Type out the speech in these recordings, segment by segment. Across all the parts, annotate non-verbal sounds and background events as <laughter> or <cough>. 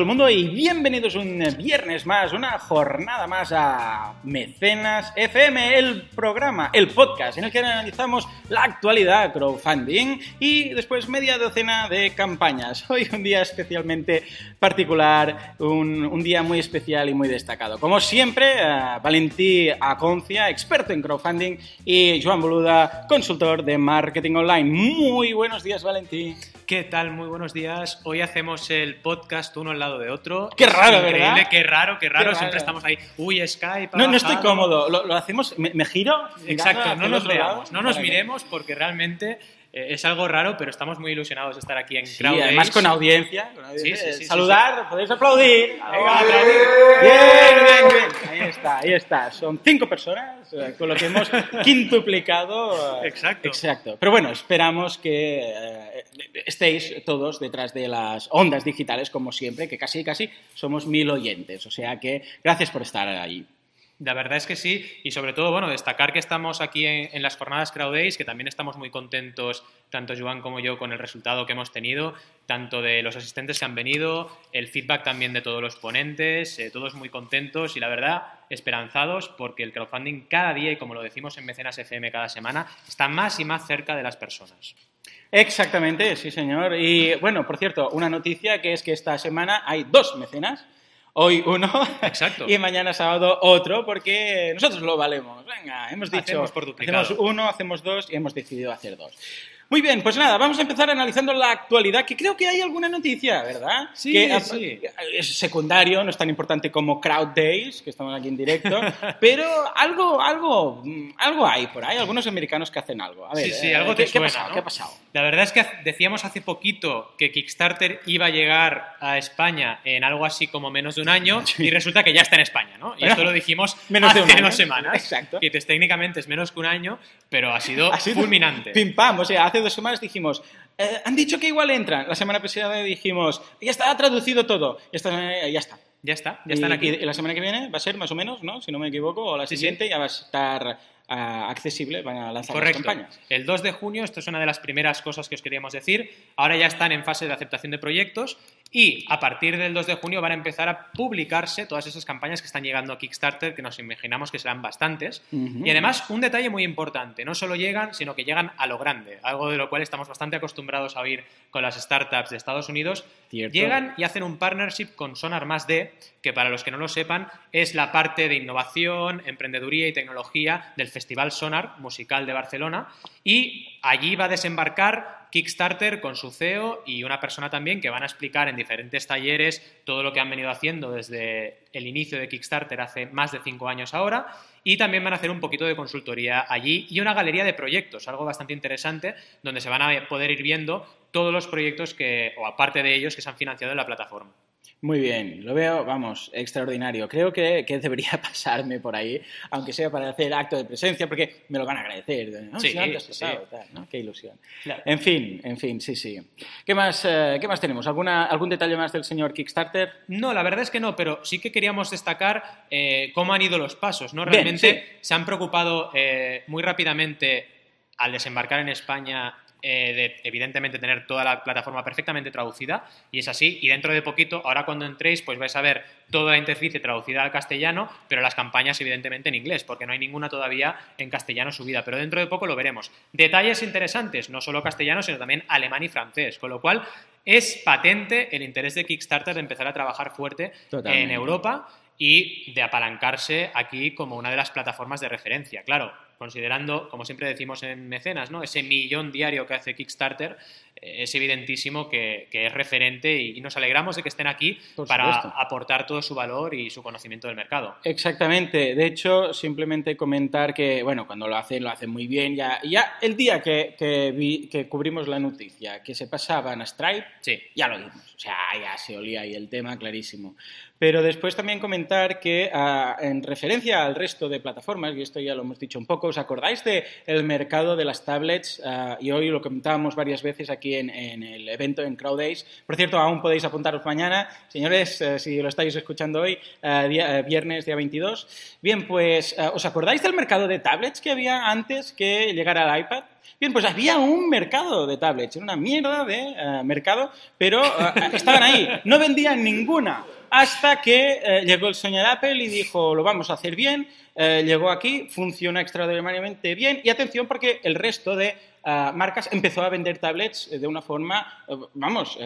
todo el mundo y bienvenidos un viernes más, una jornada más a Mecenas FM, el programa, el podcast en el que analizamos la actualidad crowdfunding y después media docena de campañas. Hoy un día especialmente particular, un, un día muy especial y muy destacado. Como siempre, uh, Valentí Aconcia, experto en crowdfunding, y Joan Boluda, consultor de marketing online. Muy buenos días, Valentí. ¿Qué tal? Muy buenos días. Hoy hacemos el podcast uno al lado de otro. Qué raro, Increíble, ¿verdad? Qué raro, qué raro. Qué Siempre raro. estamos ahí. Uy, Skype. No, no estoy cómodo. Lo, lo hacemos, me, me giro. Exacto, no nos veamos, no nos miremos porque realmente eh, es algo raro, pero estamos muy ilusionados de estar aquí en Sí, Crowd además con audiencia. con audiencia. Sí, sí, sí, Saludar, podéis aplaudir. Venga, aplaudir. Bien, está, ahí está. Son cinco personas eh, con lo que hemos <laughs> quintuplicado. eh, Exacto. Exacto. Pero bueno, esperamos que eh, estéis todos detrás de las ondas digitales, como siempre, que casi, casi somos mil oyentes. O sea que gracias por estar ahí. La verdad es que sí, y sobre todo, bueno, destacar que estamos aquí en, las jornadas Crowd Days, que también estamos muy contentos, tanto Joan como yo, con el resultado que hemos tenido, tanto de los asistentes que han venido, el feedback también de todos los ponentes, eh, todos muy contentos y la verdad, esperanzados, porque el crowdfunding cada día, y como lo decimos en Mecenas FM cada semana, está más y más cerca de las personas. Exactamente, sí, señor. Y bueno, por cierto, una noticia que es que esta semana hay dos mecenas. Hoy uno Exacto. <laughs> y mañana sábado otro, porque nosotros lo valemos. Venga, hemos dicho. Hacemos por duplicado. hacemos uno, hacemos dos y hemos decidido hacer dos. Muy bien, pues nada, vamos a empezar analizando la actualidad, que creo que hay alguna noticia, ¿verdad? Sí, que ah, sí. es secundario, no es tan importante como Crowd Days, que estamos aquí en directo, pero algo, algo, mm, algo hay por ahí, algunos americanos que hacen algo. A ver, Sí, sí, eh, algo ¿qué, te qué ha suena, pasado? ¿no? ¿Qué ha pasado? La verdad es que decíamos hace poquito que Kickstarter iba a llegar a España en algo así como menos de un año <laughs> y resulta que ya está en España, ¿no? Y esto lo dijimos <laughs> menos de hace un año. semanas. Exacto. Y entonces técnicamente es menos que un año, pero ha sido, <laughs> Ha sido fulminante. Pim pam, o sea, hace dos semanas dijimos, eh, han dicho que igual entran. La semana pasada dijimos, ya está traducido todo. Ya está. Ya está. Ya está, ya están Y- aquí. Y, la semana que viene va a ser más o menos, ¿no? Si no me equivoco, o la Sí, sí. siguiente ya va a estar accesible, van a lanzar Correcto. las campañas. El 2 de junio, esto es una de las primeras cosas que os queríamos decir. Ahora ya están en fase de aceptación de proyectos y a partir del 2 de junio van a empezar a publicarse todas esas campañas que están llegando a Kickstarter, que nos imaginamos que serán bastantes. Ujú. Y además, un detalle muy importante, no solo llegan, sino que llegan a lo grande, algo de lo cual estamos bastante acostumbrados a oír con las startups de Estados Unidos. Cierto. Llegan y hacen un partnership con Sonar Más D, que para los que no lo sepan, es la parte de innovación, emprendeduría y tecnología del Festival Sonar Musical de Barcelona. Y allí va a desembarcar Kickstarter con su CEO y una persona también que van a explicar en diferentes talleres todo lo que han venido haciendo desde el inicio de Kickstarter hace más de cinco años ahora. Y también van a hacer un poquito de consultoría allí y una galería de proyectos, algo bastante interesante, donde se van a poder ir viendo todos los proyectos que, o aparte de ellos, que se han financiado en la plataforma. Muy bien, lo veo, vamos, extraordinario. Creo que, que debería <laughs> pasarme por ahí, aunque sea para hacer acto de presencia, porque me lo van a agradecer. ¿no? Sí, Si no sí, pasado, sí. tal, ¿no? Qué ilusión. Claro. En fin, en fin, sí, sí. ¿Qué más, eh, ¿qué más tenemos? ¿Alguna, ¿Algún detalle más del señor Kickstarter? No, la verdad es que no, pero sí que queríamos destacar eh, cómo han ido los pasos, ¿no? Realmente se han preocupado eh, muy rápidamente al desembarcar en España eh, de, evidentemente, tener toda la plataforma perfectamente traducida, y es así, y dentro de poquito, ahora cuando entréis, pues vais a ver toda la interfaz traducida al castellano, pero las campañas, evidentemente, en inglés, porque no hay ninguna todavía en castellano subida, pero dentro de poco lo veremos. Detalles interesantes, no solo castellano, sino también alemán y francés, con lo cual es patente el interés de Kickstarter de empezar a trabajar fuerte Totalmente. en Europa y de apalancarse aquí como una de las plataformas de referencia. Claro, considerando, como siempre decimos en Mecenas, ¿no? ese millón diario que hace Kickstarter, eh, es evidentísimo que, que es referente y, y nos alegramos de que estén aquí Por para supuesto. aportar todo su valor y su conocimiento del mercado. Exactamente. De hecho, simplemente comentar que, bueno, cuando lo hacen, lo hacen muy bien. Ya, ya el día que, que, vi- que cubrimos la noticia que se pasaban a Stripe, Sí. ya lo vimos. O sea, ya se olía ahí el tema clarísimo. Pero después también comentar que, ah, en referencia al resto de plataformas, y esto ya lo hemos dicho un poco, ¿os acordáis del el mercado de las tablets? Ah, y hoy lo comentábamos varias veces aquí en, el evento en Crowd Days. Por cierto, aún podéis apuntaros mañana. Señores, eh, si lo estáis escuchando hoy, eh, viernes, día 22. Bien, pues, ¿os acordáis del mercado de tablets que había antes que llegara al iPad? Bien, pues había un mercado de tablets, era una mierda de eh, mercado, pero eh, estaban ahí, no vendían ninguna, hasta que eh, llegó el señor Apple y dijo, lo vamos a hacer bien, llegó aquí, funciona extraordinariamente bien, y atención porque el resto de marcas empezó a vender tablets de una forma, vamos,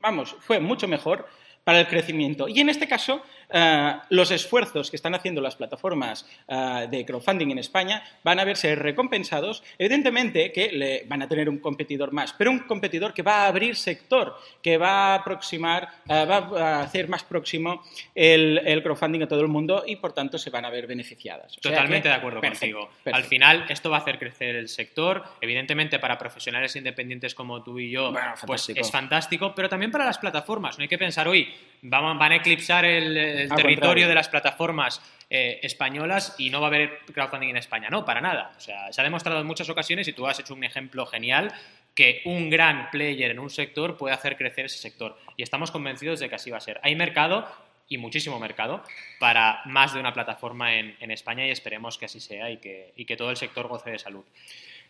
vamos, fue mucho mejor para el crecimiento. Y en este caso, eh, los esfuerzos que están haciendo las plataformas eh, de crowdfunding en España van a verse recompensados. Evidentemente que le van a tener un competidor más, pero un competidor que va a abrir sector, que va a aproximar, eh, va a hacer más próximo el, crowdfunding a todo el mundo y por tanto se van a ver beneficiadas. Totalmente de acuerdo contigo. Al final esto va a hacer crecer el sector. Evidentemente para profesionales independientes como tú y yo, pues es fantástico, pero también para las plataformas. No hay que pensar, hoy van, van a eclipsar el el territorio de las plataformas eh, españolas y no va a haber crowdfunding en España. No, para nada. O sea, se ha demostrado en muchas ocasiones y tú has hecho un ejemplo genial que un gran player en un sector puede hacer crecer ese sector. Y estamos convencidos de que así va a ser. Hay mercado y muchísimo mercado para más de una plataforma en, España y esperemos que así sea y que, y que todo el sector goce de salud.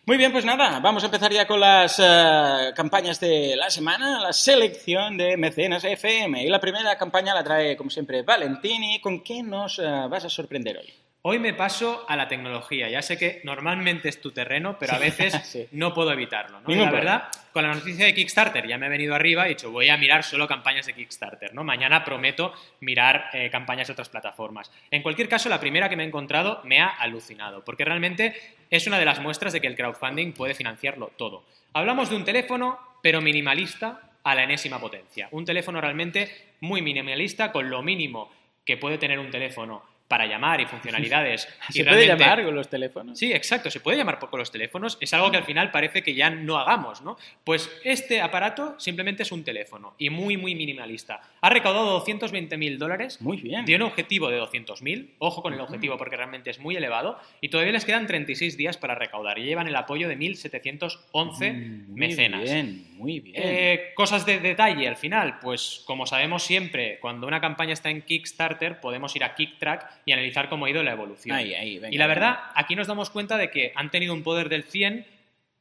Muy bien, pues nada, vamos a empezar ya con las eh, campañas de la semana, la selección de Mecenas FM. Y la primera campaña la trae, como siempre, Valentini. ¿Con qué nos eh, vas a sorprender hoy? Hoy me paso a la tecnología. Ya sé que normalmente es tu terreno, pero a veces <laughs> no puedo evitarlo. ¿no? la verdad, con la noticia de Kickstarter ya me he venido arriba y he dicho, voy a mirar solo campañas de Kickstarter. ¿no? Mañana prometo mirar eh, campañas de otras plataformas. En cualquier caso, la primera que me he encontrado me ha alucinado, porque realmente es una de las muestras de que el crowdfunding puede financiarlo todo. Hablamos de un teléfono, pero minimalista a la enésima potencia. Un teléfono realmente muy minimalista, con lo mínimo que puede tener un teléfono para llamar y funcionalidades. <laughs> ¿Se puede llamar con los teléfonos? Sí, exacto, se puede llamar con los teléfonos. Es algo que al final parece que ya no hagamos, ¿no? Pues este aparato simplemente es un teléfono y muy, muy minimalista. Ha recaudado 220.000 dólares. Muy bien. Tiene un objetivo de 200.000. Ojo con el objetivo porque realmente es muy elevado. Y todavía les quedan 36 días para recaudar. Y llevan el apoyo de 1.711 mm, mecenas. Muy bien, muy bien. Eh, cosas de detalle al final. Pues como sabemos siempre, cuando una campaña está en Kickstarter, podemos ir a KickTrack y analizar cómo ha ido la evolución. y la verdad, aquí nos damos cuenta de que han tenido un poder del 100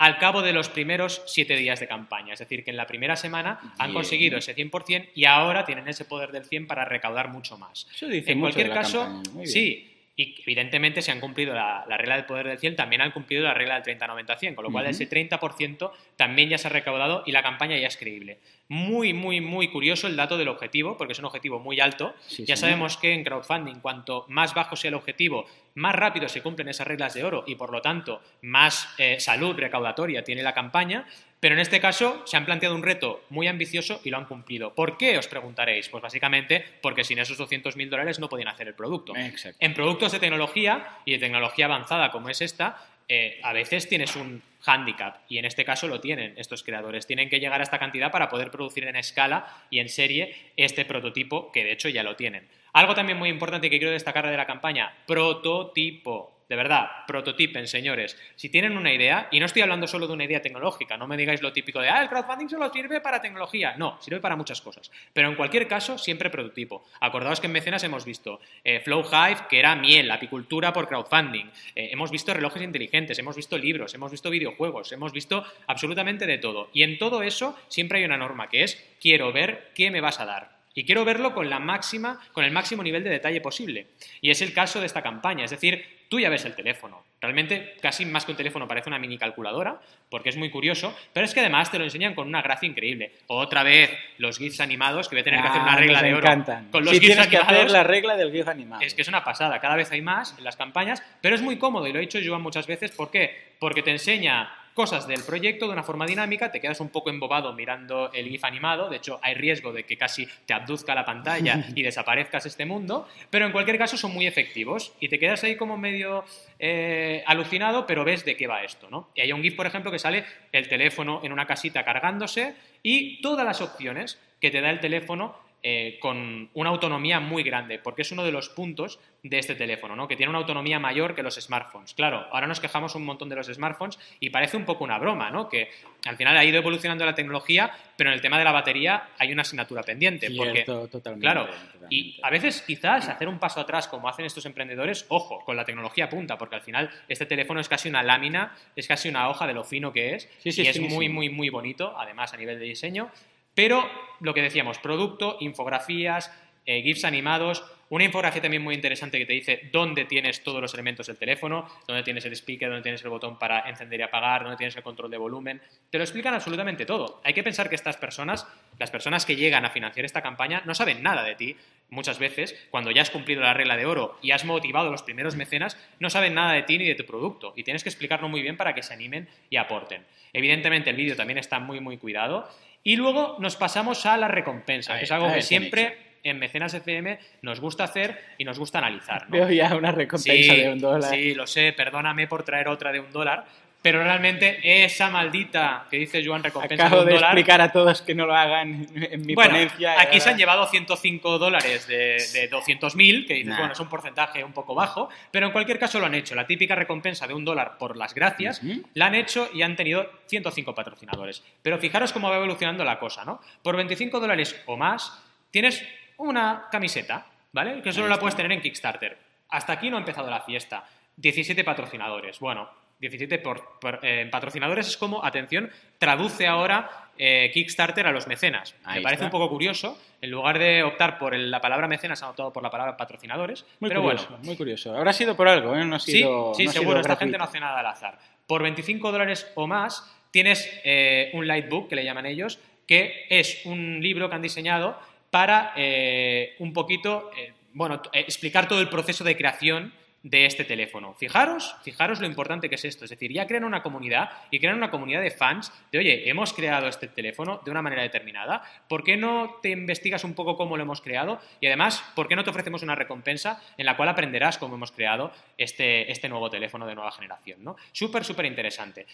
al cabo de los primeros siete días de campaña. Es decir, que en la primera semana han conseguido ese 100% y ahora tienen ese poder del 100 para recaudar mucho más. en cualquier caso, sí, y evidentemente se han cumplido la, regla del poder del 100, también han cumplido la regla del 30-90-100, con lo cual ese 30% también ya se ha recaudado y la campaña ya es creíble. Muy, muy, muy curioso el dato del objetivo, porque es un objetivo muy alto. ya sabemos que en crowdfunding, cuanto más bajo sea el objetivo, más rápido se cumplen esas reglas de oro y por lo tanto más eh, salud recaudatoria tiene la campaña. Pero en este caso se han planteado un reto muy ambicioso y lo han cumplido. ¿Por qué? Os preguntaréis. Pues básicamente porque sin esos 200.000 dólares no podían hacer el producto. En productos de tecnología y de tecnología avanzada como es esta, eh, a veces tienes un handicap y en este caso lo tienen estos creadores. Tienen que llegar a esta cantidad para poder producir en escala y en serie este prototipo que de hecho ya lo tienen. Algo también muy importante que quiero destacar de la campaña, prototipo. De verdad, prototipen, señores. Si tienen una idea, y no estoy hablando solo de una idea tecnológica, no me digáis lo típico de, ah, el crowdfunding solo sirve para tecnología. No, sirve para muchas cosas. Pero en cualquier caso, siempre prototipo. Acordaos que en mecenas hemos visto eh, Flow Hive, que era miel, apicultura por crowdfunding. Eh, hemos visto relojes inteligentes, hemos visto libros, hemos visto videojuegos, hemos visto absolutamente de todo. Y en todo eso siempre hay una norma que es, quiero ver qué me vas a dar. Y quiero verlo con la máxima, con el máximo nivel de detalle posible. Y es el caso de esta campaña, es decir, tú ya ves el teléfono. Realmente, casi más que un teléfono, parece una mini calculadora, porque es muy curioso, pero es que además te lo enseñan con una gracia increíble. Otra vez, los GIFs animados, que voy a tener que hacer una ah, regla de oro. Con los GIFs que hacer la regla del GIF animado. Es que es una pasada, cada vez hay más en las campañas, pero es muy cómodo, y lo he dicho Joan muchas veces, ¿por qué? Porque te enseña cosas del proyecto de una forma dinámica, te quedas un poco embobado mirando el GIF animado, de hecho hay riesgo de que casi te abduzca la pantalla <laughs> y desaparezcas este mundo, pero en cualquier caso son muy efectivos y te quedas ahí como medio eh, alucinado, pero ves de qué va esto, ¿no? Y hay un GIF, por ejemplo, que sale el teléfono en una casita cargándose y todas las opciones que te da el teléfono eh, con una autonomía muy grande, porque es uno de los puntos de este teléfono, ¿no? que tiene una autonomía mayor que los smartphones. Claro, ahora nos quejamos un montón de los smartphones y parece un poco una broma, ¿no? que al final ha ido evolucionando la tecnología, pero en el tema de la batería hay una asignatura pendiente. porque, totalmente, claro, y a veces quizás hacer un paso atrás como hacen estos emprendedores, ojo, con la tecnología punta, porque al final este teléfono es casi una lámina, es casi una hoja de lo fino que es, y es muy, muy, muy bonito, además a nivel de diseño. Pero lo que decíamos, producto, infografías, eh, GIFs animados, una infografía también muy interesante que te dice dónde tienes todos los elementos del teléfono, dónde tienes el speaker, dónde tienes el botón para encender y apagar, dónde tienes el control de volumen. Te lo explican absolutamente todo. Hay que pensar que estas personas, las personas que llegan a financiar esta campaña, no saben nada de ti. Muchas veces, cuando ya has cumplido la regla de oro y has motivado a los primeros mecenas, no saben nada de ti ni de tu producto. Y tienes que explicarlo muy bien para que se animen y aporten. Evidentemente, el vídeo también está muy, muy cuidado. Y luego nos pasamos a la recompensa, que es algo que siempre en Mecenas FM nos gusta hacer y nos gusta analizar. Veo ya una recompensa de un dólar. Sí, lo sé, perdóname por traer otra de un dólar, pero realmente esa maldita que dice Joan recompensa Acabo de, un explicar a todos que no lo hagan en mi bueno, ponencia. Aquí se han llevado 105 dólares de, de 200.000, que dices, bueno, es un porcentaje un poco bajo, pero en cualquier caso lo han hecho. La típica recompensa de un dólar por las gracias, la han hecho y han tenido 105 patrocinadores. Pero fijaros cómo va evolucionando la cosa, ¿no? Por 25 dólares o más tienes una camiseta, ¿vale? Que solo la puedes tener en Kickstarter. Hasta aquí no ha empezado la fiesta. 17 patrocinadores. Bueno, 17 por, eh, patrocinadores es como, atención, traduce ahora eh, Kickstarter a los mecenas. Me parece un poco curioso. En lugar de optar por la palabra mecenas, han optado por la palabra patrocinadores. Muy pero curioso, bueno. muy curioso. Habrá sido por algo, ¿eh? No ha sido, sí, sí no seguro. sido Esta gente no hace nada al azar. Por 25 dólares o más tienes eh, un Lightbook, que le llaman ellos, que es un libro que han diseñado para eh, un poquito, eh, bueno, eh, explicar todo el proceso de creación de este teléfono. Fijaros, fijaros lo importante que es esto. Es decir, ya crean una comunidad y crean una comunidad de fans de, oye, hemos creado este teléfono de una manera determinada. ¿Por qué no te investigas un poco cómo lo hemos creado? Y además, ¿por qué no te ofrecemos una recompensa en la cual aprenderás cómo hemos creado este, este nuevo teléfono de nueva generación? ¿no? Súper, súper interesante.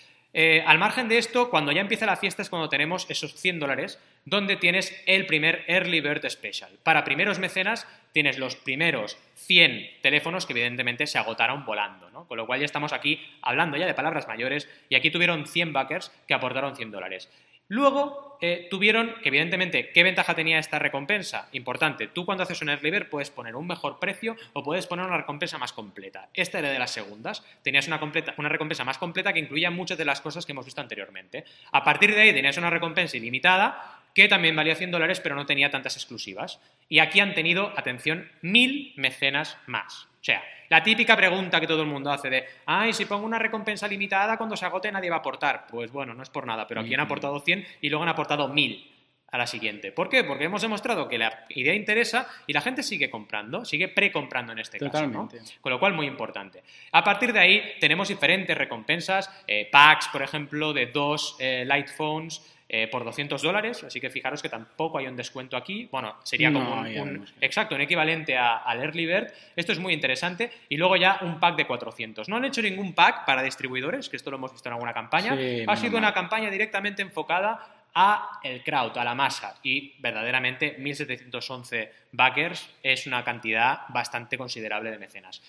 Al margen de esto, cuando ya empieza la fiesta es cuando tenemos esos 100 dólares donde tienes el primer Early Bird Special. Para primeros mecenas tienes los primeros 100 teléfonos que evidentemente se agotaron volando, ¿no? Con lo cual ya estamos aquí hablando ya de palabras mayores y aquí tuvieron 100 backers que aportaron 100 dólares. Luego eh, tuvieron, que evidentemente, ¿qué ventaja tenía esta recompensa? Importante, tú cuando haces un early bird puedes poner un mejor precio o puedes poner una recompensa más completa. Esta era de las segundas, tenías una, una recompensa más completa que incluía muchas de las cosas que hemos visto anteriormente. A partir de ahí tenías una recompensa ilimitada que también valía 100 dólares pero no tenía tantas exclusivas. Y aquí han tenido, atención, mil mecenas más. O sea, la típica pregunta que todo el mundo hace de, ay, si pongo una recompensa limitada, cuando se agote nadie va a aportar. Pues bueno, no es por nada, pero aquí han aportado 100 y luego han aportado 1000 a la siguiente. ¿Por qué? Porque hemos demostrado que la idea interesa y la gente sigue comprando, sigue precomprando en este Totalmente. caso. ¿no? Con lo cual, muy importante. A partir de ahí, tenemos diferentes recompensas, eh, packs, por ejemplo, de dos eh, light phones. Eh, por 200 dólares, así que fijaros que tampoco hay un descuento aquí. Bueno, sería No, como un, exacto, un equivalente a- al Early Bird. Esto es muy interesante. Y luego ya un pack de 400. No han hecho ningún pack para distribuidores, que esto lo hemos visto en alguna campaña. Sí, ha sido una campaña directamente enfocada a el crowd, a la masa. Y verdaderamente 1711 backers es una cantidad bastante considerable de mecenas.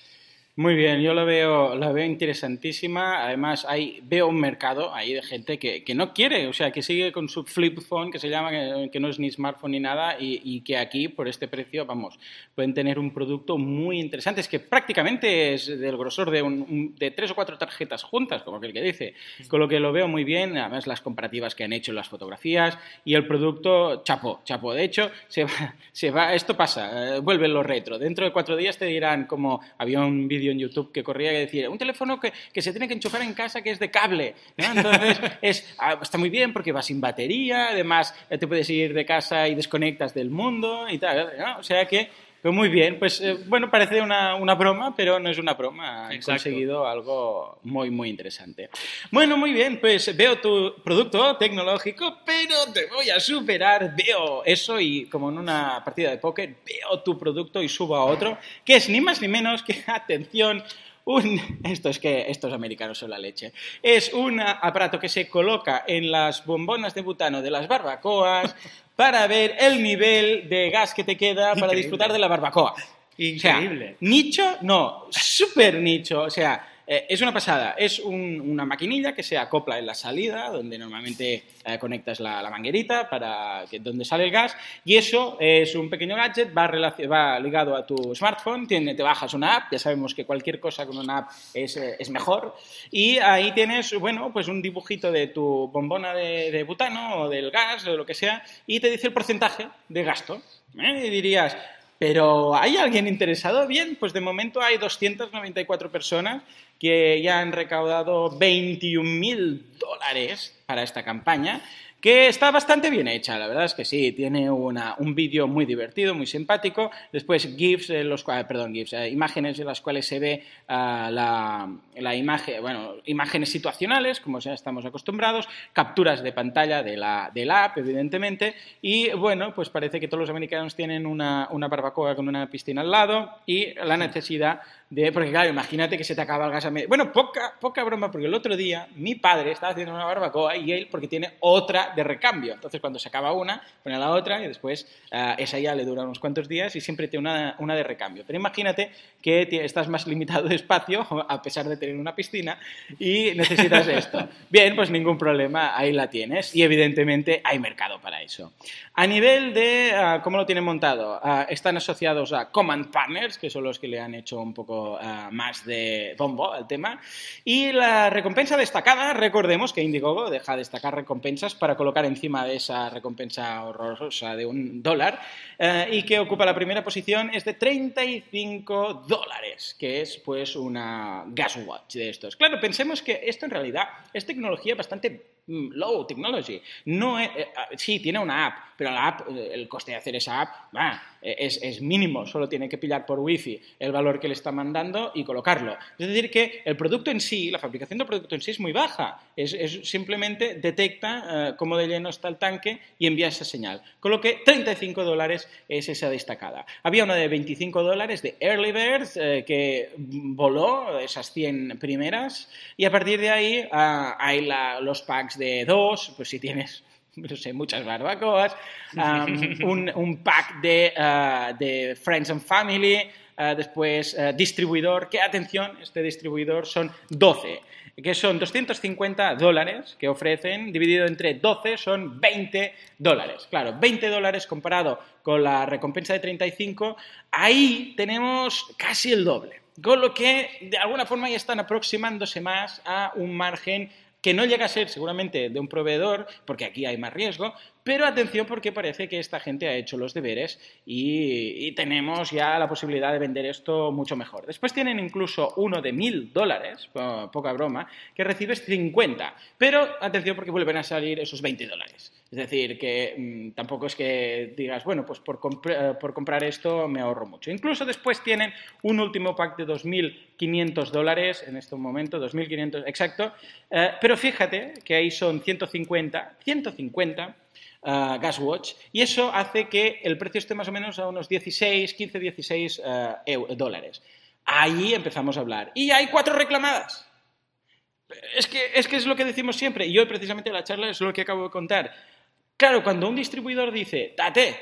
Muy bien, yo lo veo, la veo interesantísima. Además, hay, veo un mercado ahí de gente que, que no quiere, o sea, que sigue con su flip phone, que se llama, que, no es ni smartphone ni nada, y, y que aquí, por este precio, vamos, pueden tener un producto muy interesante. Es que prácticamente es del grosor de, un- un- de tres o cuatro tarjetas juntas, como aquel que dice. Con lo que lo veo muy bien, además las comparativas que han hecho las fotografías y el producto, chapo, chapo. De hecho, se va, se va esto pasa, eh, vuelven los retro. Dentro de cuatro días te dirán, como había un vídeo en YouTube que corría que decía, un teléfono que, que se tiene que enchufar en casa que es de cable. ¿no? Entonces, <laughs> es, ah, está muy bien porque va sin batería, además eh, te puedes ir de casa y desconectas del mundo y tal. ¿no? O sea que, pero muy bien, pues eh, bueno, parece una, una broma, pero no es una broma. Exacto. conseguido algo muy, muy interesante. Bueno, muy bien, pues veo tu producto tecnológico, pero te voy a superar. Veo eso y como en una partida de póker, veo tu producto y subo a otro, que es ni más ni menos que, <laughs> atención, un, esto es que estos americanos son la leche, es un aparato que se coloca en las bombonas de butano de las barbacoas <laughs> para ver el nivel de gas que te queda para disfrutar de la barbacoa. Increíble. nicho, no, súper nicho. O sea, eh, es una pasada. Es una maquinilla que se acopla en la salida, donde normalmente eh, conectas la, manguerita para que, donde sale el gas. Y eso es un pequeño gadget, va, va ligado a tu smartphone, tiene, te bajas una app, ya sabemos que cualquier cosa con una app es, eh, es mejor. Y ahí tienes, bueno, pues un dibujito de tu bombona de, butano o del gas o lo que sea, y te dice el porcentaje de gasto. Y dirías, pero ¿hay alguien interesado? Bien, pues de momento hay 294 personas que ya han recaudado 21.000 dólares para esta campaña que está bastante bien hecha, la verdad es que sí, tiene una, un vídeo muy divertido, muy simpático, después GIFs, los, perdón, GIFs, eh, imágenes en las cuales se ve ah, la, la, imagen, bueno, imágenes situacionales, como ya estamos acostumbrados, capturas de pantalla de la, de la app, evidentemente, y bueno, pues parece que todos los americanos tienen una, una barbacoa con una piscina al lado y la necesidad de, porque claro, imagínate que se te acaba el gas a medio. Bueno, poca, poca broma, porque el otro día mi padre estaba haciendo una barbacoa y él, porque tiene otra de recambio. Entonces, cuando se acaba una, pone la otra y después uh, esa ya le dura unos cuantos días y siempre tiene una, una de recambio. Pero imagínate que estás más limitado de espacio, <laughs> a pesar de tener una piscina, y necesitas esto. <laughs> Bien, pues ningún problema, ahí la tienes y evidentemente hay mercado para eso. A nivel de uh, cómo lo tienen montado, uh, están asociados a Command Partners, que son los que le han hecho un poco más de bombo al tema. Y la recompensa destacada, recordemos que Indiegogo deja destacar recompensas para colocar encima de esa recompensa horrorosa de un dólar uh, y que ocupa la primera posición es de 35 dólares, que es pues una gas watch de estos. Claro, pensemos que esto en realidad es tecnología bastante low technology. No es, eh, sí, tiene una app, pero la app, el coste de hacer esa app, va, es, es, mínimo, solo tiene que pillar por wifi el valor que le está mandando y colocarlo. Es decir, que el producto en sí, la fabricación del producto en sí es muy baja, es, es simplemente detecta uh, cómo de lleno está el tanque y envía esa señal. Con lo que 35 dólares es esa destacada. Había una de 25 dólares de Early Bird eh, que voló esas 100 primeras y a partir de ahí uh, hay la, los packs de dos, pues si tienes <laughs> no sé, muchas barbacoas, <laughs> um, un, un, pack de, uh, de, Friends and Family, uh, después uh, distribuidor, que atención, este distribuidor son 12, que son 250 dólares que ofrecen, dividido entre 12 son 20 dólares. Claro, 20 dólares comparado con la recompensa de 35, ahí tenemos casi el doble. Con lo que, de alguna forma, ya están aproximándose más a un margen que no llega a ser seguramente de un proveedor, porque aquí hay más riesgo, pero atención porque parece que esta gente ha hecho los deberes y, tenemos ya la posibilidad de vender esto mucho mejor. Después tienen incluso uno de mil dólares, poca broma, que recibes 50, pero atención porque vuelven a salir esos 20 dólares. Es decir, que mmm, tampoco es que digas, bueno, pues por, por, comprar esto me ahorro mucho. Incluso después tienen un último pack de 2.500 dólares, en este momento, 2.500 exacto, eh, pero fíjate que ahí son 150, 150 uh, Gaswatch y eso hace que el precio esté más o menos a unos 16, 15, 16 uh, dólares. Ahí empezamos a hablar. Y hay cuatro reclamadas. Es que, es que es lo que decimos siempre, y hoy precisamente la charla es lo que acabo de contar. Claro, cuando un distribuidor dice, date,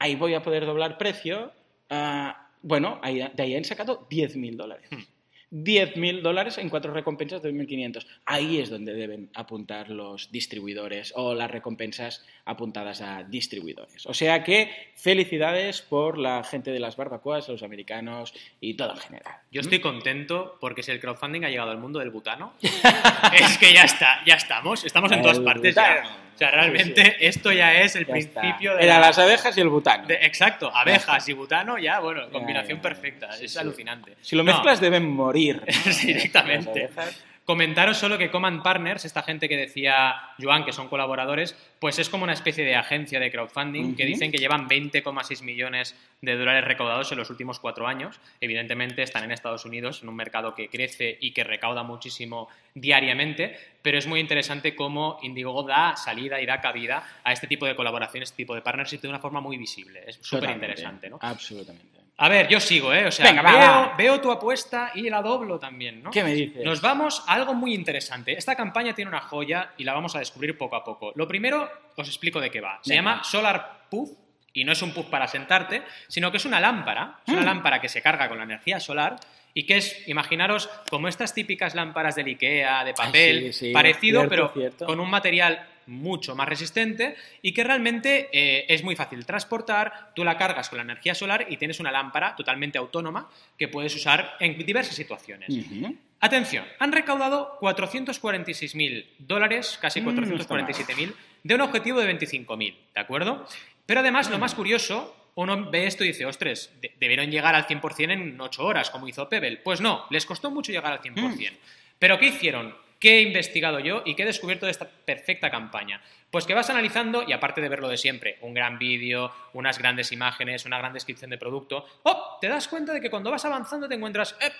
ahí voy a poder doblar precio, uh, bueno, de ahí han sacado 10.000 dólares. Hmm. 10.000 dólares en cuatro recompensas de 2.500. Ahí es donde deben apuntar los distribuidores o las recompensas apuntadas a distribuidores. O sea que felicidades por la gente de las barbacoas, los americanos y todo en general. Yo estoy contento porque si el crowdfunding ha llegado al mundo del butano, <laughs> es que ya está, ya estamos, estamos en todas partes. Ya. O sea, realmente sí, sí. esto ya es el ya principio está. de. Era la... las abejas y el butano. De, exacto, abejas y butano, ya, bueno, combinación ya, perfecta. Sí, es alucinante. Si lo mezclas, no. deben morir. <laughs> directamente. Comentaros solo que Command Partners, esta gente que decía Joan, que son colaboradores, pues es como una especie de agencia de crowdfunding uh -huh. que dicen que llevan 20,6 millones de dólares recaudados en los últimos cuatro años. Evidentemente están en Estados Unidos, en un mercado que crece y que recauda muchísimo diariamente, pero es muy interesante cómo Indiegogo da salida y da cabida a este tipo de colaboraciones, este tipo de partnership de una forma muy visible. Es súper interesante, ¿no? Absolutamente. A ver, yo sigo, ¿eh? O sea, Venga, veo, va. veo tu apuesta y la doblo también, ¿no? ¿Qué me dices? Nos vamos a algo muy interesante. Esta campaña tiene una joya y la vamos a descubrir poco a poco. Lo primero, os explico de qué va. Se Venga. llama Solar Puff y no es un puff para sentarte, sino que es una lámpara. Es una Mm. lámpara que se carga con la energía solar y que es, imaginaros, como estas típicas lámparas del IKEA, de papel, sí, sí, parecido, cierto, pero cierto. con un material mucho más resistente y que realmente eh, es muy fácil transportar, tú la cargas con la energía solar y tienes una lámpara totalmente autónoma que puedes usar en diversas situaciones. Atención, han recaudado 446.000 dólares, casi Mm, no está 447.000, de un objetivo de 25.000, ¿de acuerdo? Pero además, lo más curioso, uno ve esto y dice, ostres, de- debieron llegar al 100% en 8 horas, como hizo Pebble. Pues no, les costó mucho llegar al 100%. ¿Pero qué hicieron? ¿Qué he investigado yo y qué he descubierto de esta perfecta campaña? Pues que vas analizando, y aparte de verlo de siempre, un gran vídeo, unas grandes imágenes, una gran descripción de producto, ¡oh! te das cuenta de que cuando vas avanzando te encuentras, ¡ep!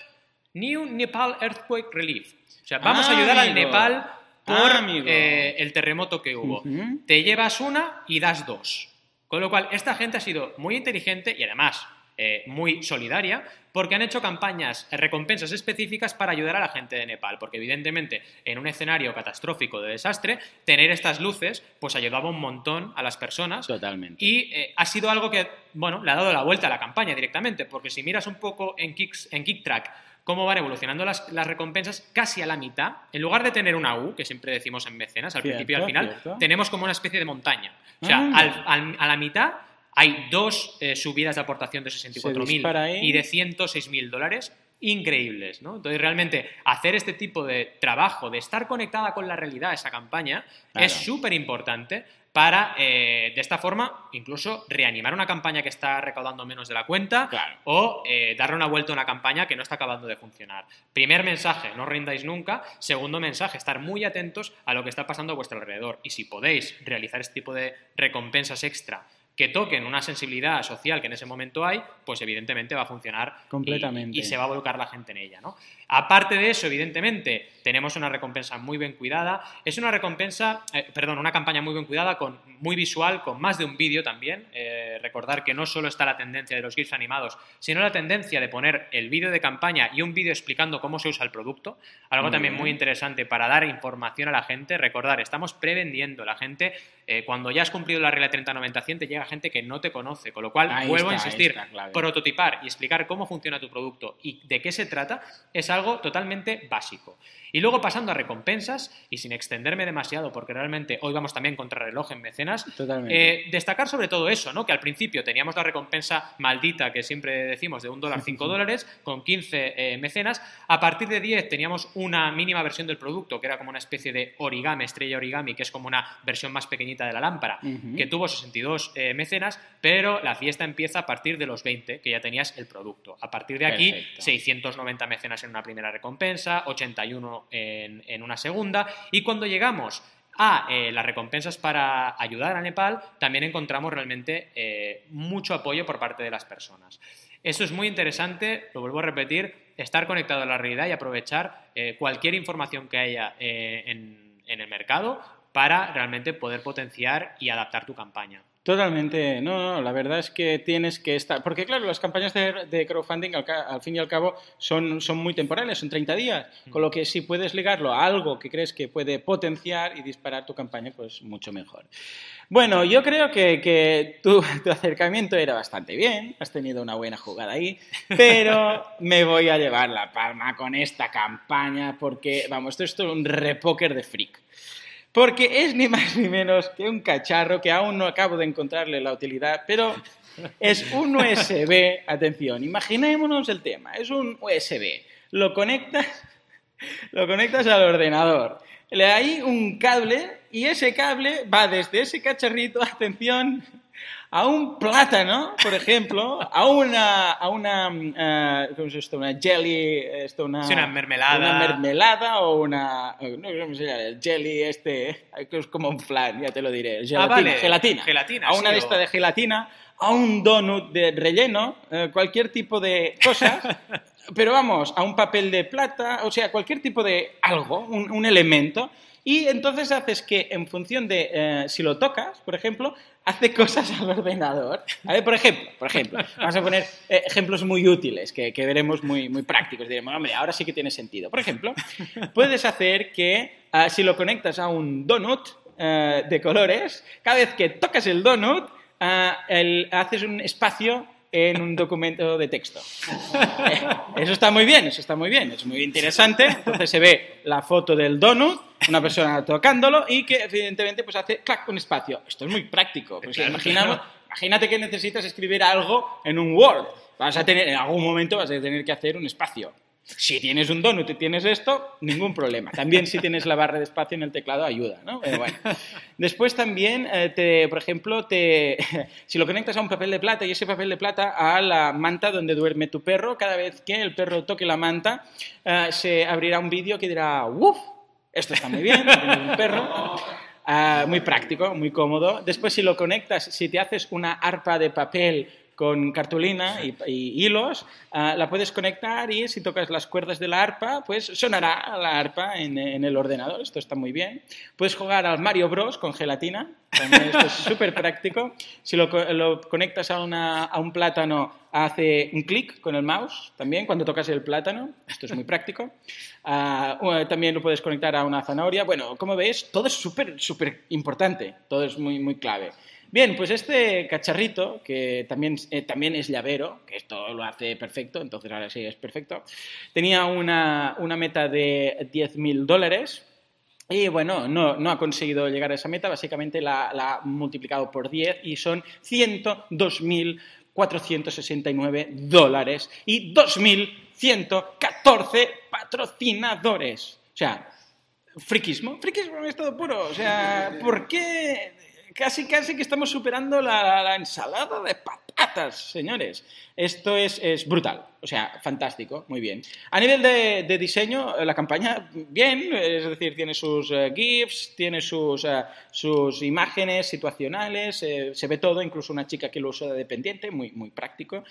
New Nepal Earthquake Relief. O sea, vamos Ah, a ayudar al. Nepal por Ah, eh, el terremoto que hubo. Te llevas una y das dos. Con lo cual, esta gente ha sido muy inteligente y además eh, muy solidaria porque han hecho campañas, eh, recompensas específicas para ayudar a la gente de Nepal. Porque evidentemente, en un escenario catastrófico de desastre, tener estas luces pues ayudaba un montón a las personas. Totalmente. Y eh, ha sido algo que, bueno, le ha dado la vuelta a la campaña directamente, porque si miras un poco en, Kicks, en KickTrack cómo van evolucionando las, las recompensas, casi a la mitad, en lugar de tener una U, que siempre decimos en mecenas, al Cierto, principio y al final, cierto. tenemos como una especie de montaña. O sea, Ah. al- al- a la mitad hay dos eh, subidas de aportación de Se 64.000 dispara ahí. y de 106.000 dólares increíbles, ¿no? Entonces, realmente, hacer este tipo de trabajo, de estar conectada con la realidad esa campaña, Claro. es súper importante para, eh, de esta forma, incluso reanimar una campaña que está recaudando menos de la cuenta Claro. o eh, darle una vuelta a una campaña que no está acabando de funcionar. Primer mensaje, no rindáis nunca. Segundo mensaje, estar muy atentos a lo que está pasando a vuestro alrededor. Y si podéis realizar este tipo de recompensas extra que toquen una sensibilidad social que en ese momento hay, pues evidentemente va a funcionar y- Completamente. y, se va a volcar la gente en ella. ¿no? Aparte de eso, evidentemente, tenemos una recompensa muy bien cuidada. Es una recompensa, eh, perdón, una campaña muy bien cuidada, con, muy visual, con más de un vídeo también. Eh, recordar que no solo está la tendencia de los GIFs animados, sino la tendencia de poner el vídeo de campaña y un vídeo explicando cómo se usa el producto. Algo Muy también bien. muy interesante para dar información a la gente. Recordar, estamos prevendiendo la gente. eh, cuando ya has cumplido la regla 30-90-100, te llega gente que no te conoce. Con lo cual, Ahí vuelvo a está, insistir, prototipar y explicar cómo funciona tu producto y de qué se trata es algo totalmente básico. Y luego pasando a recompensas, y sin extenderme demasiado, porque realmente hoy vamos también contra reloj en mecenas, eh, destacar sobre todo eso, ¿no? Que al principio teníamos la recompensa maldita que siempre decimos de un dólar 5 <laughs> dólares con 15 eh, mecenas. A partir de 10 teníamos una mínima versión del producto que era como una especie de origami, estrella origami, que es como una versión más pequeñita de la lámpara, que tuvo 62 eh, mecenas, pero la fiesta empieza a partir de los 20, que ya tenías el producto. A partir de aquí, Perfecto. 690 mecenas en una primera recompensa, 81 en, una segunda, y cuando llegamos a eh, las recompensas para ayudar a Nepal, también encontramos realmente eh, mucho apoyo por parte de las personas. Esto es muy interesante, lo vuelvo a repetir, estar conectado a la realidad y aprovechar eh, cualquier información que haya en el mercado para realmente poder potenciar y adaptar tu campaña. Totalmente, no, no, la verdad es que tienes que estar, porque claro, las campañas de, de crowdfunding al, ca- al fin y al cabo son, son muy temporales, son 30 días, con lo que si puedes ligarlo a algo que crees que puede potenciar y disparar tu campaña, pues mucho mejor. Bueno, yo creo que, que tu, <laughs> tu acercamiento era bastante bien, has tenido una buena jugada ahí, pero <laughs> me voy a llevar la palma con esta campaña porque, vamos, esto es un repóker de freak. Porque es ni más ni menos que un cacharro que aún no acabo de encontrarle la utilidad, pero es un USB, atención, imaginémonos el tema, es un USB, lo conectas, lo conectas al ordenador, le hay un cable y ese cable va desde ese cacharrito, <laughs> atención, a un plátano, por ejemplo, a una, a una, eh, ¿cómo es esto? Una jelly, esto, una, Sí, una mermelada. una mermelada o una, no sé cómo se llama, el jelly este, que es como un flan, ya te lo diré, gelatina, Ah, vale, gelatina, gelatina, a una sí, de o- esta de gelatina, a un donut de relleno, eh, cualquier tipo de cosas, <laughs> pero vamos, a un papel de plata, o sea, cualquier tipo de algo, un, elemento, y entonces haces que en función de eh, si lo tocas, por ejemplo, hace <laughs> cosas al ordenador. ¿Vale? Por ejemplo, por ejemplo, vamos a poner eh, ejemplos muy útiles que, que veremos muy, muy prácticos. Diremos, hombre, ahora sí que tiene sentido. Por ejemplo, puedes hacer que ah, si lo conectas a un donut eh, de colores, cada vez que tocas el donut, ah, haces un espacio en un documento de texto. Eso está muy bien, eso está muy bien, es muy interesante. Entonces se ve la foto del donut, una persona tocándolo y que evidentemente pues hace clac un espacio. Esto es muy práctico. Pues Claro, imaginamos, claro. imagínate que necesitas escribir algo en un Word. Vas a tener, en algún momento vas a tener que hacer un espacio. Si tienes un donut y tienes esto, ningún problema. También si tienes la barra de espacio en el teclado ayuda, ¿no? Pero bueno. Después también, eh, te, por ejemplo, te, <laughs> si lo conectas a un papel de plata y ese papel de plata a la manta donde duerme tu perro, cada vez que el perro toque la manta, eh, se abrirá un vídeo que dirá, ¡Uf! Esto está muy bien, un perro. Ah, muy práctico, muy cómodo. Después, si lo conectas, si te haces una arpa de papel con cartulina y, y hilos, ah, la puedes conectar y si tocas las cuerdas de la arpa, pues sonará la arpa en, en el ordenador. Esto está muy bien. Puedes jugar al Mario Bros. con gelatina. También esto es súper práctico. Si lo, lo conectas a, una- a un plátano, hace un clic con el mouse también cuando tocas el plátano. Esto es muy práctico. O, también lo puedes conectar a una zanahoria. Bueno, como veis, todo es súper, súper importante. Todo es muy, muy clave. Bien, pues este cacharrito, que también, eh, también es llavero, que esto lo hace perfecto, entonces ahora sí es perfecto, tenía una, una meta de 10.000 dólares. Y bueno, no, no ha conseguido llegar a esa meta, básicamente la, ha multiplicado por 10 y son 102.469 dólares y 2.114 patrocinadores. O sea, friquismo, friquismo en estado puro. O sea, ¿por qué? Casi, casi que estamos superando la, la ensalada de patatas, señores. Esto es, brutal, o sea, fantástico, muy bien. A nivel de, diseño, eh, la campaña, bien, es decir, tiene sus eh, GIFs, tiene sus, eh, imágenes situacionales, se ve todo, incluso una chica que lo usa de dependiente, muy, muy práctico.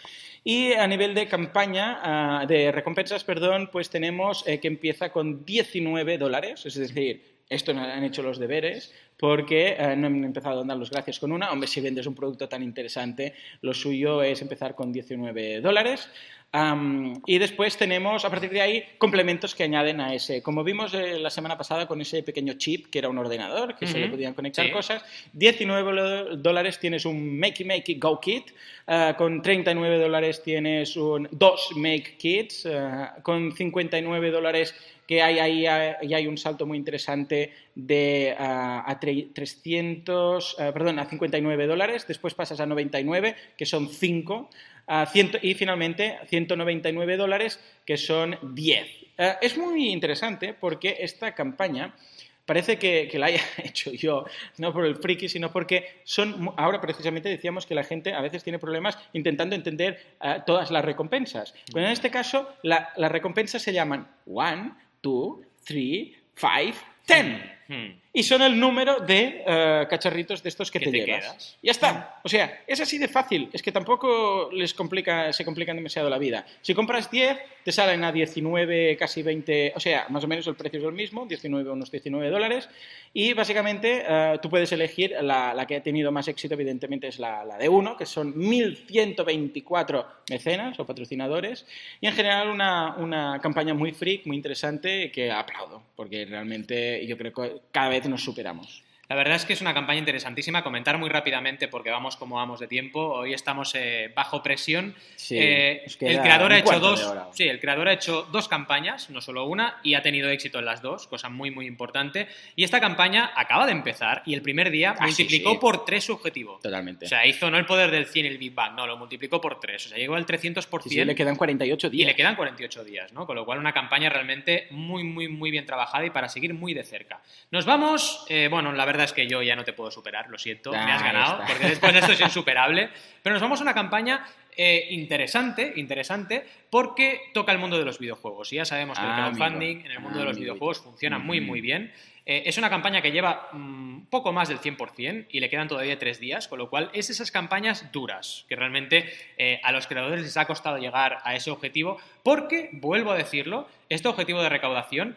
Y a nivel de campaña, ah, de recompensas, perdón, pues tenemos que empieza con 19 dólares, es decir, esto han hecho los deberes porque eh, no han empezado a dar los gracias con una. Hombre, si vendes un producto tan interesante, lo suyo es empezar con 19 dólares. Am, y después tenemos, a partir de ahí, complementos que añaden a ese. Como vimos eh, la semana pasada con ese pequeño chip que era un ordenador, que se le podían conectar Sí. cosas, 19 lo- dólares tienes un Makey Makey Go Kit, eh, con 39 dólares tienes un dos Make Kits, eh, con 59 dólares que hay ahí eh, y hay un salto muy interesante de a tre- 300, eh, perdón, a 59 dólares, después pasas a 99, que son 5, a 100 y finalmente 199 dólares, que son 10. Eh, es muy interesante porque esta campaña parece que, que la haya <laughs> hecho yo, no por el friki, sino porque son, ahora precisamente decíamos que la gente a veces tiene problemas intentando entender eh, todas las recompensas. Pero en este caso, la- las recompensas se llaman 1, 2, 3, 5, 10. Hmm. Y son el número de eh, cacharritos de estos que ¿Qué te, te llevas. quedas? Ya está. O sea, es así de fácil. Es que tampoco les complica, se complican demasiado la vida. Si compras 10, te salen a 19, casi 20, o sea, más o menos el precio es el mismo, 19, unos 19 dólares. Y básicamente eh, tú puedes elegir la, la que ha tenido más éxito, evidentemente es la, la de uno, que son 1.124 mecenas o patrocinadores. Y en general una, una campaña muy freak, muy interesante, que aplaudo, porque realmente yo creo que cada vez nos superamos. La verdad es que es una campaña interesantísima. Comentar muy rápidamente porque vamos como vamos de tiempo. Hoy estamos eh, bajo presión. Sí, Eh, el creador ha hecho dos. Sí, el creador ha hecho dos campañas, no solo una, y ha tenido éxito en las dos, cosa muy muy importante. Y esta campaña acaba de empezar y el primer día Ah, sí, multiplicó sí. por tres su objetivo. Totalmente. O sea, hizo no el poder del 100 y el Big Bang, no, lo multiplicó por tres. O sea, llegó al 300%. Sí, sí, le quedan 48 Y días. le quedan 48 días, ¿no? Con lo cual una campaña realmente muy, muy, muy bien trabajada y para seguir muy de cerca. Nos vamos, eh, bueno, la verdad es que yo ya no te puedo superar, lo siento, me has ganado, está. porque después de esto es <laughs> insuperable. Pero nos vamos a una campaña eh, interesante, interesante, porque toca el mundo de los videojuegos. Y ya sabemos que el Ah, crowdfunding amigo. en el mundo de los Amigo. videojuegos funciona muy, muy bien. Eh, es una campaña que lleva mm, poco más del 100% y le quedan todavía tres días, con lo cual es esas campañas duras, que realmente eh, a los creadores les ha costado llegar a ese objetivo, porque, vuelvo a decirlo, este objetivo de recaudación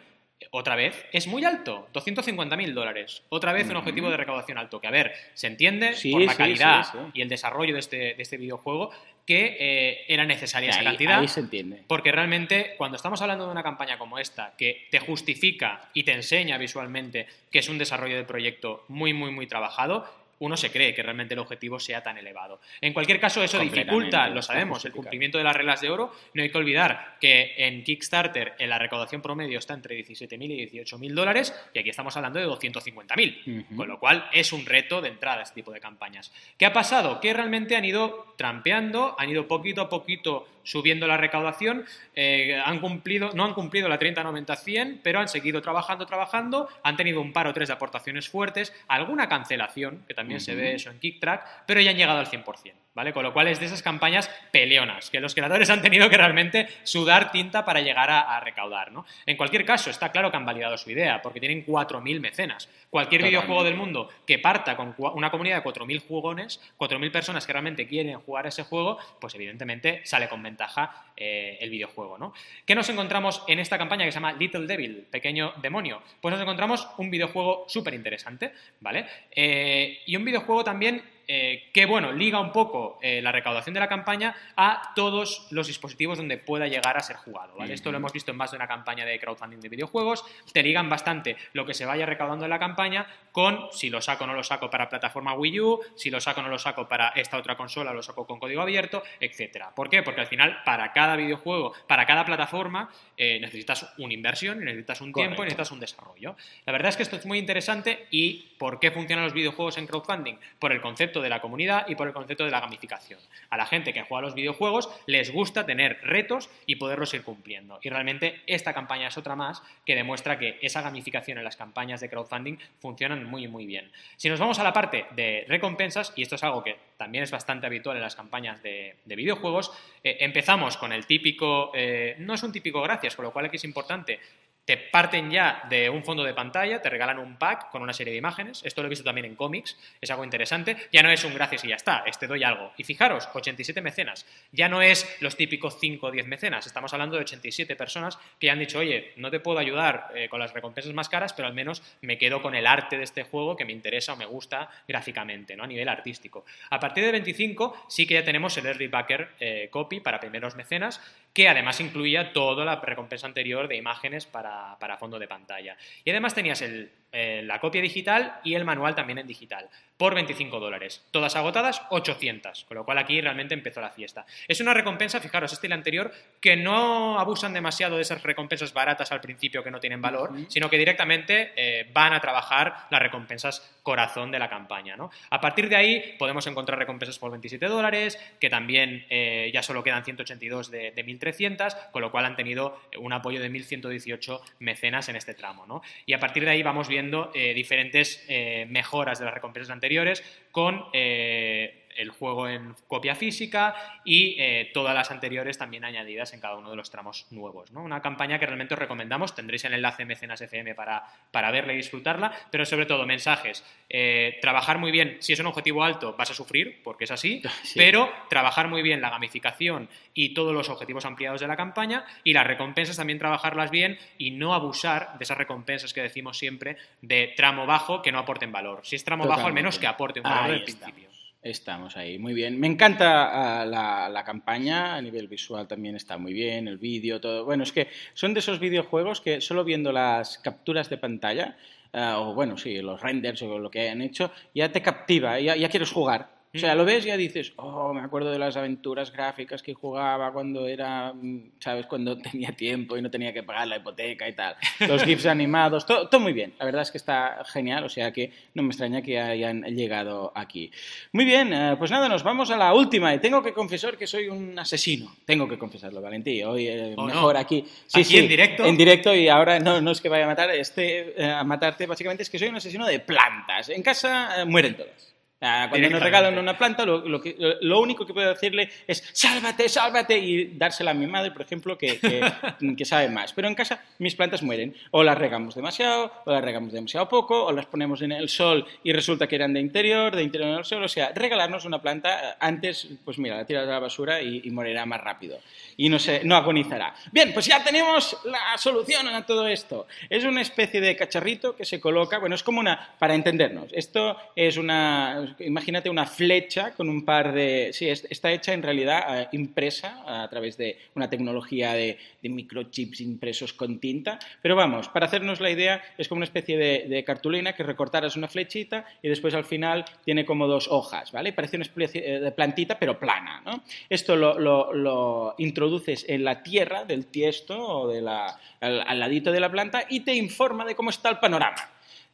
otra vez, es muy alto, 250.000 dólares. Otra vez un objetivo de recaudación alto, que a ver, se entiende Sí, por la sí, calidad sí. y el desarrollo de este, de este videojuego que eh, era necesaria esa Ahí, cantidad. ahí se entiende. Porque realmente, cuando estamos hablando de una campaña como esta, que te justifica y te enseña visualmente que es un desarrollo de proyecto muy, muy, muy trabajado, uno se cree que realmente el objetivo sea tan elevado. En cualquier caso, eso dificulta, lo sabemos, el cumplimiento de las reglas de oro. No hay que olvidar que en Kickstarter en la recaudación promedio está entre 17.000 y 18.000 dólares y aquí estamos hablando de 250.000. Ujú. Con lo cual es un reto de entrada a este tipo de campañas. ¿Qué ha pasado? Que realmente han ido trampeando, han ido poquito a poquito subiendo la recaudación, eh, han cumplido, no han cumplido la 30-90-100, pero han seguido trabajando, trabajando, han tenido un par o tres de aportaciones fuertes, alguna cancelación, que también se ve eso en KickTrack, pero ya han llegado al 100%. ¿Vale? Con lo cual es de esas campañas peleonas, que los creadores han tenido que realmente sudar tinta para llegar a, a recaudar. ¿no? En cualquier caso, está claro que han validado su idea, porque tienen 4.000 mecenas. Cualquier Totalmente. videojuego del mundo que parta con una comunidad de 4.000 jugones, 4.000 personas que realmente quieren jugar ese juego, pues evidentemente sale con ventaja eh, el videojuego. ¿no? ¿Qué nos encontramos en esta campaña que se llama Little Devil, pequeño demonio? Pues nos encontramos un videojuego súper interesante, ¿vale? Eh, y un videojuego también eh, que, bueno, liga un poco eh, la recaudación de la campaña a todos los dispositivos donde pueda llegar a ser jugado, ¿vale? Esto lo hemos visto en más de una campaña de crowdfunding de videojuegos, te ligan bastante lo que se vaya recaudando en la campaña con si lo saco o no lo saco para plataforma Wii U, si lo saco o no lo saco para esta otra consola, lo saco con código abierto, etcétera. ¿Por qué? Porque al final, para cada videojuego, para cada plataforma, eh, necesitas una inversión, necesitas un tiempo y Correcto. necesitas un desarrollo. La verdad es que esto es muy interesante y ¿por qué funcionan los videojuegos en crowdfunding? Por el concepto de la comunidad y por el concepto de la gamificación. A la gente que juega los videojuegos les gusta tener retos y poderlos ir cumpliendo. Y realmente esta campaña es otra más que demuestra que esa gamificación en las campañas de crowdfunding funcionan muy muy bien. Si nos vamos a la parte de recompensas, y esto es algo que también es bastante habitual en las campañas de, de videojuegos, eh, empezamos con el típico, eh, no es un típico gracias, con lo cual aquí es importante te parten ya de un fondo de pantalla, te regalan un pack con una serie de imágenes. Esto lo he visto también en cómics, es algo interesante. Ya no es un gracias y ya está, es te doy algo. Y fijaros, 87 mecenas. Ya no es los típicos 5 o 10 mecenas, estamos hablando de 87 personas que han dicho, oye, no te puedo ayudar eh, con las recompensas más caras, pero al menos me quedo con el arte de este juego que me interesa o me gusta gráficamente, ¿no? a nivel artístico. A partir de 25 sí que ya tenemos el Early Backer eh, Copy para primeros mecenas, que además incluía toda la recompensa anterior de imágenes para, para fondo de pantalla. Y además tenías el, eh, la copia digital y el manual también en digital, por 25 dólares. Todas agotadas, 800, con lo cual aquí realmente empezó la fiesta. Es una recompensa, fijaros, este y la anterior, que no abusan demasiado de esas recompensas baratas al principio que no tienen valor, sino que directamente eh, van a trabajar las recompensas corazón de la campaña. ¿no? A partir de ahí podemos encontrar recompensas por 27 dólares, que también eh, ya solo quedan 182 de, de 1300, con lo cual han tenido un apoyo de 1118 mecenas en este tramo. ¿no? Y a partir de ahí vamos viendo eh, diferentes eh, mejoras de las recompensas anteriores con eh, el juego en copia física y eh, todas las anteriores también añadidas en cada uno de los tramos nuevos. ¿no? Una campaña que realmente os recomendamos, tendréis el enlace en Mecenas FM para, para verla y disfrutarla, pero sobre todo mensajes. Eh, trabajar muy bien, si es un objetivo alto vas a sufrir, porque es así, <laughs> Sí. pero trabajar muy bien la gamificación y todos los objetivos ampliados de la campaña y las recompensas también trabajarlas bien y no abusar de esas recompensas que decimos siempre de tramo bajo que no aporten valor. Si es tramo bajo, al menos que aporte un valor Ahí del principio. Estamos ahí, muy bien. Me encanta ah, la, campaña, a nivel visual también está muy bien, el vídeo, todo. Bueno, es que son de esos videojuegos que solo viendo las capturas de pantalla, ah, o bueno, sí, los renders o lo que hayan hecho, ya te captiva, ya, ya quieres jugar. O sea, lo ves y ya dices, oh, me acuerdo de las aventuras gráficas que jugaba cuando era, mm, ¿sabes? Cuando <laughs> tenía tiempo y no tenía que pagar la hipoteca y tal. Los GIFs <laughs> animados, todo, todo muy bien. La verdad es que está genial, o sea que no me extraña que hayan llegado aquí. Muy bien, eh, pues nada, nos vamos a la última. Y tengo que confesar que soy un asesino. Tengo que confesarlo, Valentín. Hoy eh, mejor aquí. ¿Aquí en directo? En directo y ahora no, no es que vaya a matar, este, eh, a matarte, básicamente es que soy un asesino de plantas. En casa eh, mueren todas. Cuando nos regalan una planta, lo, lo que- lo único que puedo decirle es sálvate, sálvate y dársela a mi madre, por ejemplo, que, que, <laughs> que sabe más. Pero en casa mis plantas mueren. O las regamos demasiado, o las regamos demasiado poco, o las ponemos en el sol y resulta que eran de interior, de interior en el sol. O sea, regalarnos una planta eh, antes, pues mira, la tiras a la basura y, y morirá más rápido. Y no, se, no agonizará. Bien, pues ya tenemos la solución a todo esto. Es una especie de cacharrito que se coloca, bueno, es como una, para entendernos, esto es una, imagínate una flecha con un par de, sí, es- está hecha en realidad eh, impresa a través de una tecnología de, microchips impresos con tinta, pero vamos, para hacernos la idea, es como una especie de, cartulina que recortaras una flechita y después al final tiene como dos hojas, ¿vale? Parece una especie eh, de plantita, pero plana, ¿no? Esto lo, lo- introduces en la tierra del tiesto o al ladito de la planta y te informa de cómo está el panorama.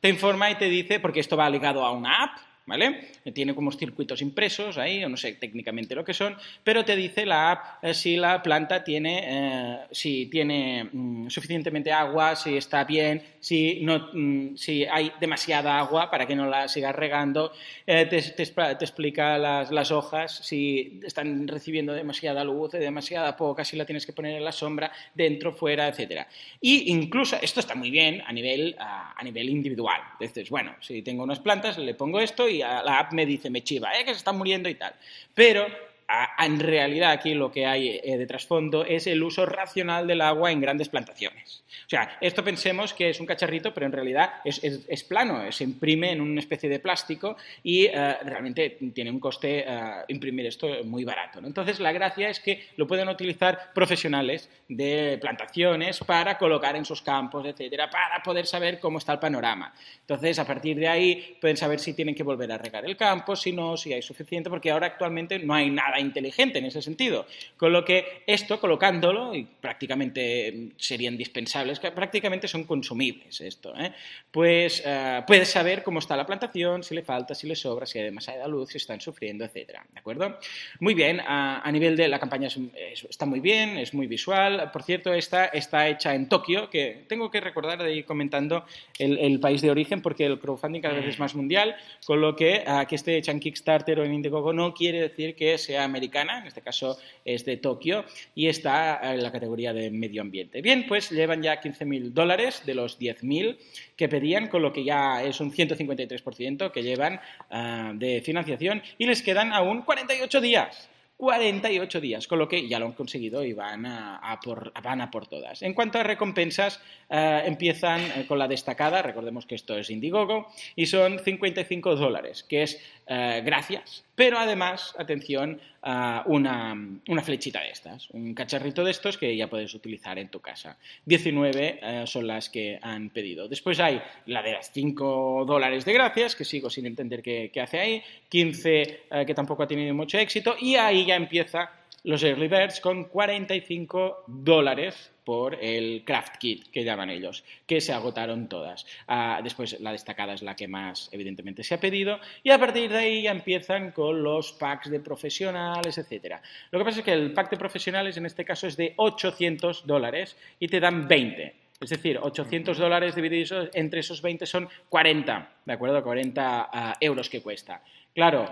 Te informa y te dice, porque esto va ligado a una app, ¿vale? Tiene como circuitos impresos ahí, o no sé técnicamente lo que son, pero te dice la app eh, si la planta tiene, eh, si tiene mm, suficientemente agua, si está bien, si, no, mm, si hay demasiada agua para que no la sigas regando, eh, te, te te explica las, las hojas, si están recibiendo demasiada luz, demasiada poca, si la tienes que poner en la sombra, dentro, fuera, etcétera. Y incluso, esto está muy bien a nivel, a, a nivel individual. Dices, bueno, si tengo unas plantas, le pongo esto y a la app me dice, me chiva, eh, que se están muriendo y tal. Pero a- en realidad aquí lo que hay eh, de trasfondo es el uso racional del agua en grandes plantaciones. O sea, esto pensemos que es un cacharrito, pero en realidad es, es- plano, se imprime en una especie de plástico y eh, realmente tiene un coste eh, imprimir esto muy barato. Entonces, la gracia es que lo pueden utilizar profesionales de plantaciones para colocar en sus campos, etcétera, para poder saber cómo está el panorama. Entonces, a partir de ahí pueden saber si tienen que volver a regar el campo, si no, si hay suficiente, porque ahora actualmente no hay nada inteligente en ese sentido. Con lo que esto, colocándolo, y prácticamente serían indispensables, prácticamente son consumibles esto, ¿eh? pues eh, puedes saber cómo está la plantación, si le falta, si le sobra, si hay demasiada luz, si están sufriendo, etcétera. ¿De acuerdo? Muy bien, a, a nivel de la campaña es- es- está muy bien, es muy visual. Por cierto, esta está hecha en Tokio, que tengo que recordar de ir comentando el, el país de origen, porque el crowdfunding cada vez es más mundial, con lo que ah, que esté hecha en Kickstarter o en Indiegogo no quiere decir que sea americana, en este caso es de Tokio, y está en la categoría de medio ambiente. Bien, pues llevan ya 15.000 dólares de los 10.000 que pedían, con lo que ya es un 153% que llevan ah, de financiación y les quedan aún 48 días. 48 días, con lo que ya lo han conseguido y van a, por, van a por todas. En cuanto a recompensas, eh, empiezan eh, con la destacada, recordemos que esto es Indiegogo, y son 55 dólares, que es eh, gracias, pero además, atención, a una, una flechita de estas, un cacharrito de estos que ya puedes utilizar en tu casa. 19 eh, son las que han pedido. Después hay la de las 5 dólares de gracias, que sigo sin entender qué, hace ahí, 15 eh, que tampoco ha tenido mucho éxito, y ahí ya empieza los Early Birds con 45 dólares por el craft kit que llaman ellos, que se agotaron todas. Ah, después la destacada es la que más evidentemente se ha pedido y a partir de ahí ya empiezan con los packs de profesionales, etcétera. Lo que pasa es que el pack de profesionales en este caso es de 800 dólares y te dan 20. Es decir, 800 dólares divididos entre esos 20 son 40, ¿de acuerdo? 40 ah, euros que cuesta. Claro,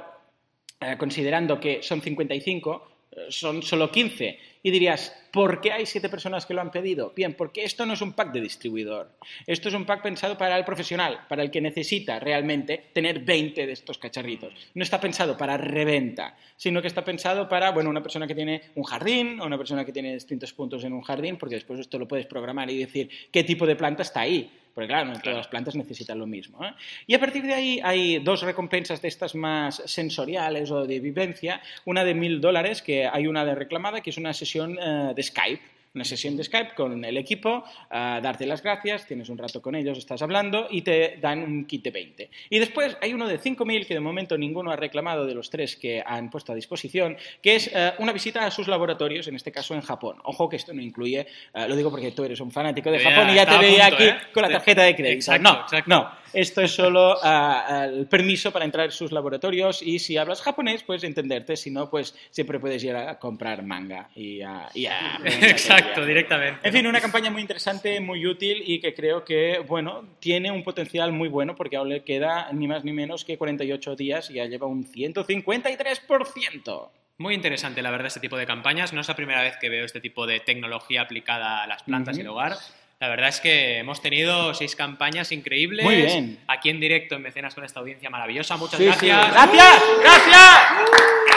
eh, considerando que son 55, eh, son solo 15. Y dirías, ¿por qué hay 7 personas que lo han pedido? Bien, porque esto no es un pack de distribuidor. Esto es un pack pensado para el profesional, para el que necesita realmente tener 20 de estos cacharritos. No está pensado para reventa, sino que está pensado para, bueno, una persona que tiene un jardín o una persona que tiene distintos puntos en un jardín, porque después esto lo puedes programar y decir qué tipo de planta está ahí. Porque claro, no todas las plantas necesitan lo mismo. ¿eh? Y a partir de ahí hay dos recompensas de estas más sensoriales o de vivencia. Una de mil dólares, que hay una de reclamada, que es una sesión eh, de Skype. Una sesión de Skype con el equipo, a darte las gracias, tienes un rato con ellos, estás hablando y te dan un kit de 20. Y después hay uno de 5.000 que de momento ninguno ha reclamado de los tres que han puesto a disposición, que es eh, una visita a sus laboratorios, en este caso en Japón. Ojo que esto no incluye, eh, lo digo porque tú eres un fanático de Japón y ya te veía punto, aquí ¿eh? con la tarjeta de crédito. Exacto, no, exacto. no. Esto es solo ah, el permiso para entrar en sus laboratorios y si hablas japonés, puedes entenderte, si no, pues siempre puedes ir a comprar manga y a... a- <laughs> Exacto, directamente. En fin, una campaña muy interesante, muy útil y que creo que, bueno, tiene un potencial muy bueno porque aún le queda ni más ni menos que 48 días y ya lleva un 153%. Muy interesante, la verdad, este tipo de campañas. No es la primera vez que veo este tipo de tecnología aplicada a las plantas y el Ujú. hogar. La verdad es que hemos tenido seis campañas increíbles. Muy bien. Aquí en directo en Mecenas con esta audiencia maravillosa. Muchas Sí, sí. gracias. ¡Gracias!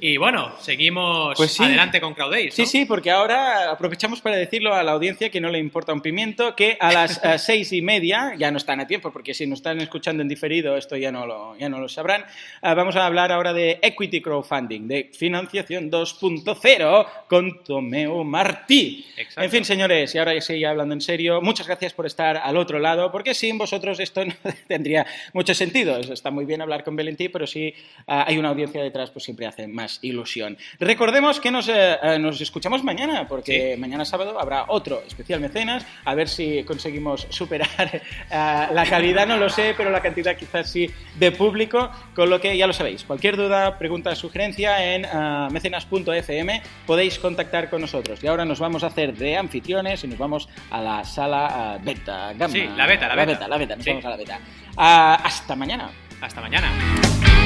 Y bueno, seguimos Pues sí. adelante con CrowdAce. ¿no? Sí, sí, porque ahora aprovechamos para decirlo a la audiencia que no le importa un pimiento, que a <laughs> las eh, seis y media, ya no están a tiempo, porque si nos están escuchando en diferido, esto ya no lo, ya no lo sabrán, eh, vamos a hablar ahora de Equity Crowdfunding, de financiación 2.0 con Tomeo Martí. Exacto. En fin, señores, y ahora ya sí, hablando en serio, muchas gracias por estar al otro lado, porque sin vosotros esto <laughs> no tendría mucho sentido. Está muy bien hablar con Valentí, pero si ah, hay una audiencia detrás, pues siempre hace más ilusión. Recordemos que nos, eh, eh, nos escuchamos mañana, porque Sí. mañana sábado habrá otro especial mecenas, a ver si conseguimos superar <laughs> eh, la calidad, no lo sé, pero la cantidad quizás sí de público, con lo que ya lo sabéis. Cualquier duda, pregunta, sugerencia en mecenas.fm podéis contactar con nosotros. Y ahora nos vamos a hacer de anfitriones y nos vamos a la sala beta, gamma. Sí, la beta, la beta. La beta, nos Sí. vamos a la beta. Hasta mañana. Hasta mañana.